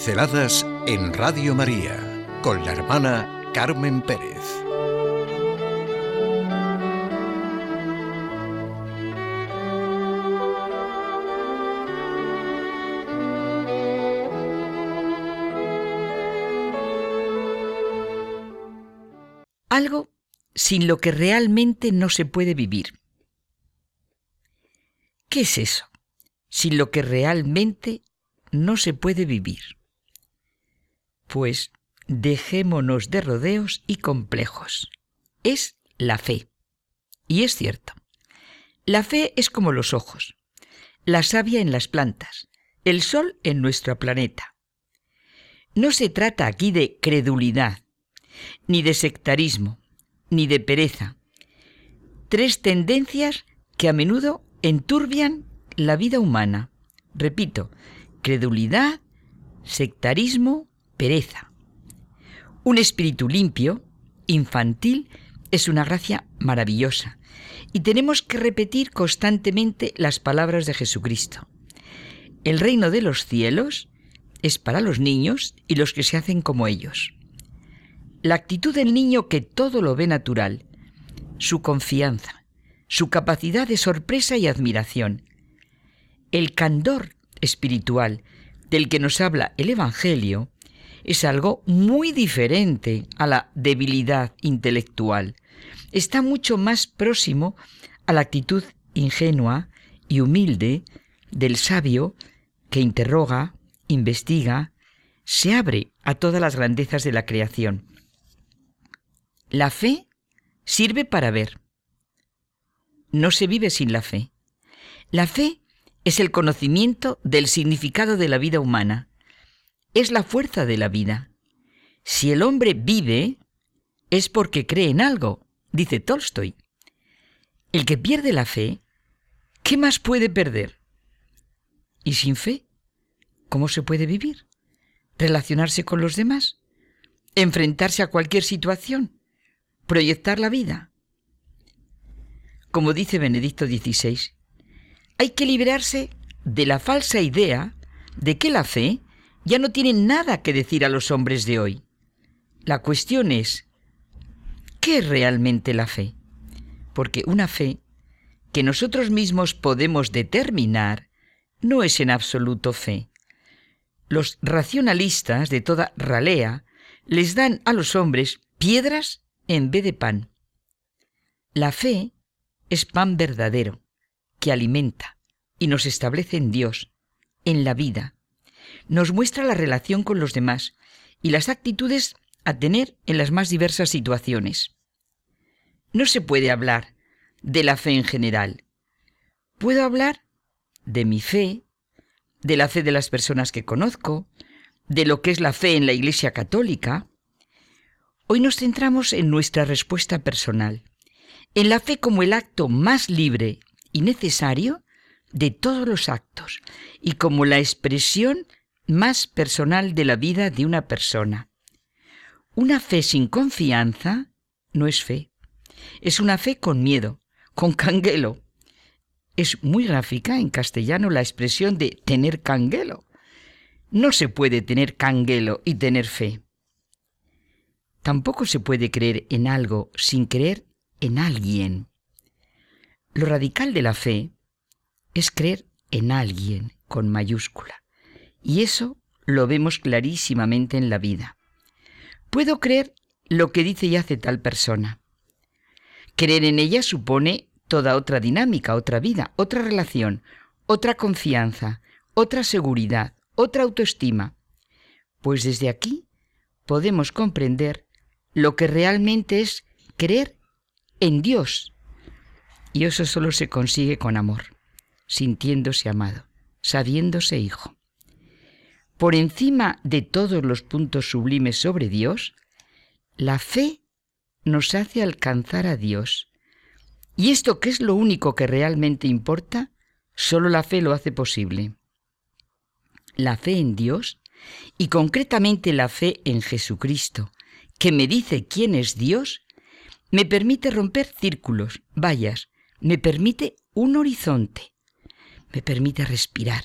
Pinceladas en Radio María con la hermana Carmen Pérez. Algo sin lo que realmente no se puede vivir. ¿Qué es eso? Sin lo que realmente no se puede vivir. Pues dejémonos de rodeos y complejos. Es la fe. Y es cierto. La fe es como los ojos, la savia en las plantas, el sol en nuestro planeta. No se trata aquí de credulidad, ni de sectarismo, ni de pereza. Tres tendencias que a menudo enturbian la vida humana. Repito, credulidad, sectarismo, pereza. Un espíritu limpio, infantil, es una gracia maravillosa y tenemos que repetir constantemente las palabras de Jesucristo. El reino de los cielos es para los niños y los que se hacen como ellos. La actitud del niño que todo lo ve natural, su confianza, su capacidad de sorpresa y admiración, el candor espiritual del que nos habla el Evangelio es algo muy diferente a la debilidad intelectual. Está mucho más próximo a la actitud ingenua y humilde del sabio que interroga, investiga, se abre a todas las grandezas de la creación. La fe sirve para ver. No se vive sin la fe. La fe es el conocimiento del significado de la vida humana. Es la fuerza de la vida. Si el hombre vive, es porque cree en algo, dice Tolstoy. El que pierde la fe, ¿qué más puede perder? ¿Y sin fe? ¿Cómo se puede vivir? ¿Relacionarse con los demás? ¿Enfrentarse a cualquier situación? ¿Proyectar la vida? Como dice Benedicto XVI, hay que liberarse de la falsa idea de que la fe ya no tiene nada que decir a los hombres de hoy. La cuestión es, ¿qué es realmente la fe? Porque una fe que nosotros mismos podemos determinar no es en absoluto fe. Los racionalistas de toda ralea les dan a los hombres piedras en vez de pan. La fe es pan verdadero, que alimenta y nos establece en Dios, en la vida. Nos muestra la relación con los demás y las actitudes a tener en las más diversas situaciones. No se puede hablar de la fe en general. Puedo hablar de mi fe, de la fe de las personas que conozco, de lo que es la fe en la Iglesia Católica. Hoy nos centramos en nuestra respuesta personal, en la fe como el acto más libre y necesario de todos los actos y como la expresión más personal de la vida de una persona. Una fe sin confianza no es fe. Es una fe con miedo, con canguelo. Es muy gráfica en castellano la expresión de tener canguelo. No se puede tener canguelo y tener fe. Tampoco se puede creer en algo sin creer en alguien. Lo radical de la fe es creer en alguien con mayúscula. Y eso lo vemos clarísimamente en la vida. Puedo creer lo que dice y hace tal persona. Creer en ella supone toda otra dinámica, otra vida, otra relación, otra confianza, otra seguridad, otra autoestima. Pues desde aquí podemos comprender lo que realmente es creer en Dios. Y eso solo se consigue con amor, sintiéndose amado, sabiéndose hijo. Por encima de todos los puntos sublimes sobre Dios, la fe nos hace alcanzar a Dios. Y esto que es lo único que realmente importa, solo la fe lo hace posible. La fe en Dios y concretamente la fe en Jesucristo, que me dice quién es Dios, me permite romper círculos, vallas, me permite un horizonte, me permite respirar,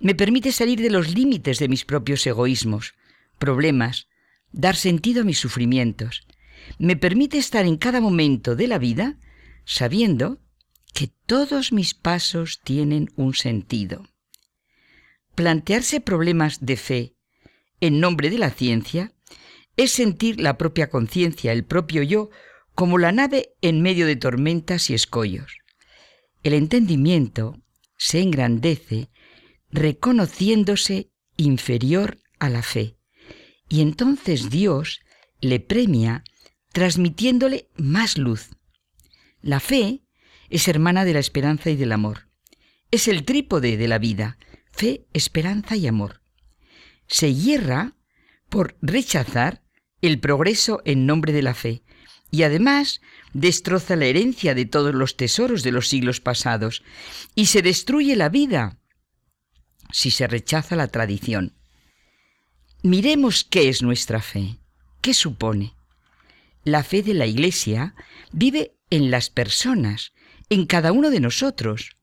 me permite salir de los límites de mis propios egoísmos, problemas, dar sentido a mis sufrimientos. Me permite estar en cada momento de la vida sabiendo que todos mis pasos tienen un sentido. Plantearse problemas de fe en nombre de la ciencia es sentir la propia conciencia, el propio yo, como la nave en medio de tormentas y escollos. El entendimiento se engrandece reconociéndose inferior a la fe, y entonces Dios le premia transmitiéndole más luz. La fe es hermana de la esperanza y del amor. Es el trípode de la vida, fe, esperanza y amor. Se hierra por rechazar el progreso en nombre de la fe y además destroza la herencia de todos los tesoros de los siglos pasados y se destruye la vida si se rechaza la tradición. Miremos qué es nuestra fe, qué supone. La fe de la Iglesia vive en las personas, en cada uno de nosotros.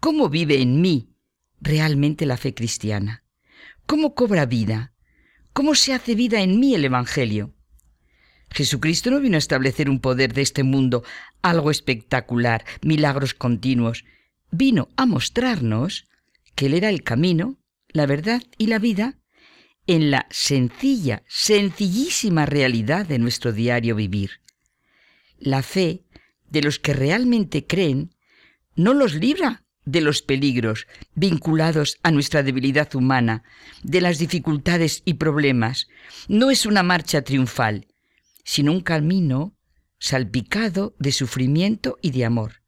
¿Cómo vive en mí realmente la fe cristiana? ¿Cómo cobra vida? ¿Cómo se hace vida en mí el Evangelio? Jesucristo no vino a establecer un poder de este mundo, algo espectacular, milagros continuos. Vino a mostrarnos que Él era el camino, la verdad y la vida en la sencilla, sencillísima realidad de nuestro diario vivir. La fe de los que realmente creen no los libra de los peligros vinculados a nuestra debilidad humana, de las dificultades y problemas. No es una marcha triunfal, sino un camino salpicado de sufrimiento y de amor,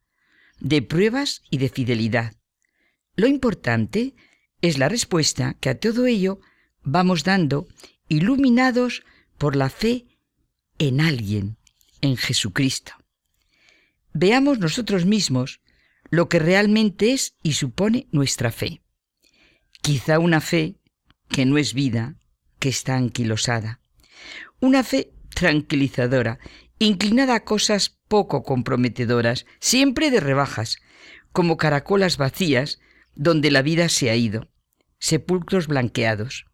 de pruebas y de fidelidad. Lo importante es la respuesta que a todo ello vamos dando iluminados por la fe en alguien, en Jesucristo. Veamos nosotros mismos lo que realmente es y supone nuestra fe. Quizá una fe que no es vida, que está anquilosada. Una fe tranquilizadora, inclinada a cosas poco comprometedoras, siempre de rebajas, como caracolas vacías donde la vida se ha ido, sepulcros blanqueados.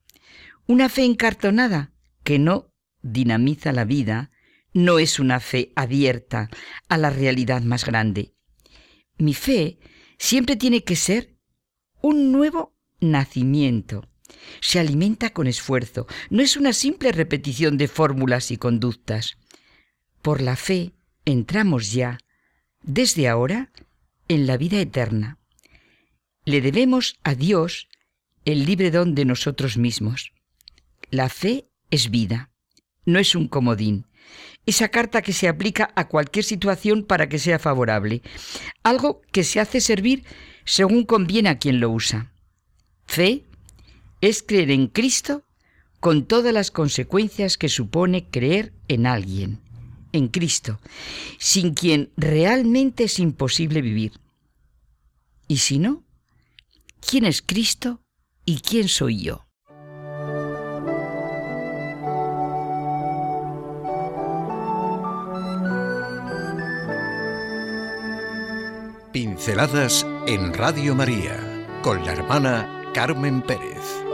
Una fe encartonada que no dinamiza la vida, no es una fe abierta a la realidad más grande. Mi fe siempre tiene que ser un nuevo nacimiento. Se alimenta con esfuerzo, no es una simple repetición de fórmulas y conductas. Por la fe entramos ya, desde ahora, en la vida eterna. Le debemos a Dios el libre don de nosotros mismos. La fe es vida, no es un comodín, esa carta que se aplica a cualquier situación para que sea favorable, algo que se hace servir según conviene a quien lo usa. Fe es creer en Cristo con todas las consecuencias que supone creer en alguien, en Cristo, sin quien realmente es imposible vivir. Y si no, ¿quién es Cristo y quién soy yo? Pinceladas en Radio María con la hermana Carmen Pérez.